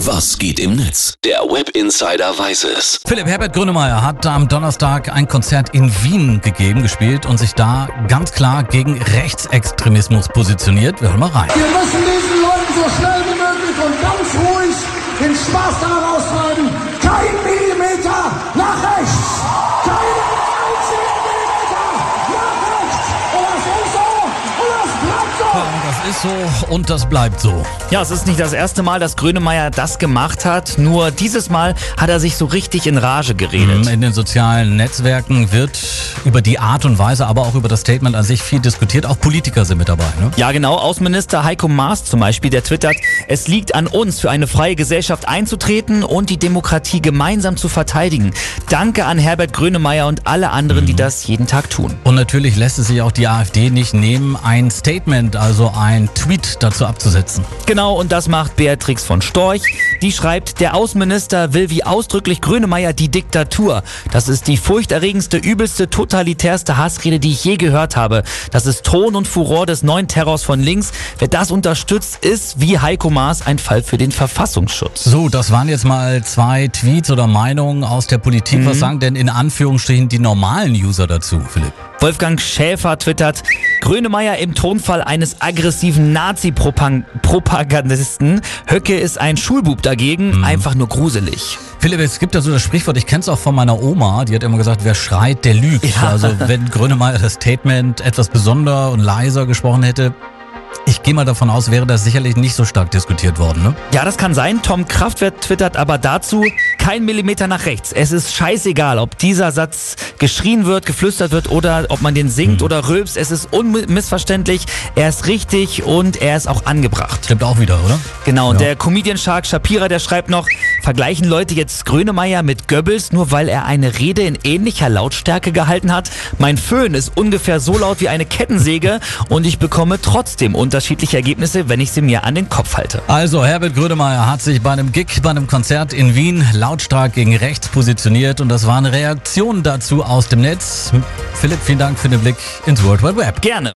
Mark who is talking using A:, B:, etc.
A: Was geht im Netz? Der Web Insider weiß es.
B: Philipp Herbert Grönemeyer hat am Donnerstag ein Konzert in Wien gegeben, gespielt und sich da ganz klar gegen Rechtsextremismus positioniert. Wir hören mal rein.
C: Wir müssen diesen Leuten so schnell wie möglich und ganz ruhig den Spaß daran austreiben.
B: Ist so und das bleibt so.
D: Ja, es ist nicht das erste Mal, dass Grönemeyer das gemacht hat. Nur dieses Mal hat er sich so richtig in Rage geredet.
B: In den sozialen Netzwerken wird über die Art und Weise, aber auch über das Statement an sich viel diskutiert. Auch Politiker sind mit dabei. Ne?
D: Ja, genau. Außenminister Heiko Maas zum Beispiel, der twittert, es liegt an uns, für eine freie Gesellschaft einzutreten und die Demokratie gemeinsam zu verteidigen. Danke an Herbert Grönemeyer und alle anderen, die das jeden Tag tun.
B: Und natürlich lässt es sich auch die AfD nicht nehmen, ein Statement, also ein Tweet dazu abzusetzen.
D: Genau, und das macht Beatrix von Storch. Die schreibt, der Außenminister will wie ausdrücklich Grönemeyer die Diktatur. Das ist die furchterregendste, übelste, totalitärste Hassrede, die ich je gehört habe. Das ist Ton und Furor des neuen Terrors von links. Wer das unterstützt, ist wie Heiko Maas ein Fall für den Verfassungsschutz.
B: So, das waren jetzt mal zwei Tweets oder Meinungen aus der Politik. Was sagen denn in Anführungsstrichen die normalen User dazu, Philipp?
D: Wolfgang Schäfer twittert, Grönemeyer im Tonfall eines aggressiven Nazi-Propagandisten. Höcke ist ein Schulbub dagegen, einfach nur gruselig.
B: Philipp, es gibt ja so das Sprichwort, ich kenne es auch von meiner Oma, die hat immer gesagt, wer schreit, der lügt.
D: Ja.
B: Also wenn Grönemeyer das Statement etwas besonder und leiser gesprochen hätte, ich gehe mal davon aus, wäre das sicherlich nicht so stark diskutiert worden. Ne?
D: Ja, das kann sein. Tom Kraftwerk twittert aber dazu, kein Millimeter nach rechts. Es ist scheißegal, ob dieser Satz geschrien wird, geflüstert wird oder ob man den singt oder rülpst. Es ist unmissverständlich. Er ist richtig und er ist auch angebracht.
B: Stimmt auch wieder, oder?
D: Genau, und
B: Ja.
D: der Comedian Shark Shapira, der schreibt noch, vergleichen Leute jetzt Grönemeyer mit Goebbels, nur weil er eine Rede in ähnlicher Lautstärke gehalten hat? Mein Föhn ist ungefähr so laut wie eine Kettensäge und ich bekomme trotzdem unterschiedliche Ergebnisse, wenn ich sie mir an den Kopf halte.
B: Also Herbert Grönemeyer hat sich bei einem Gig, bei einem Konzert in Wien lautstark gegen rechts positioniert und das war eine Reaktion dazu aus dem Netz. Philipp, vielen Dank für den Blick ins World Wide Web.
D: Gerne.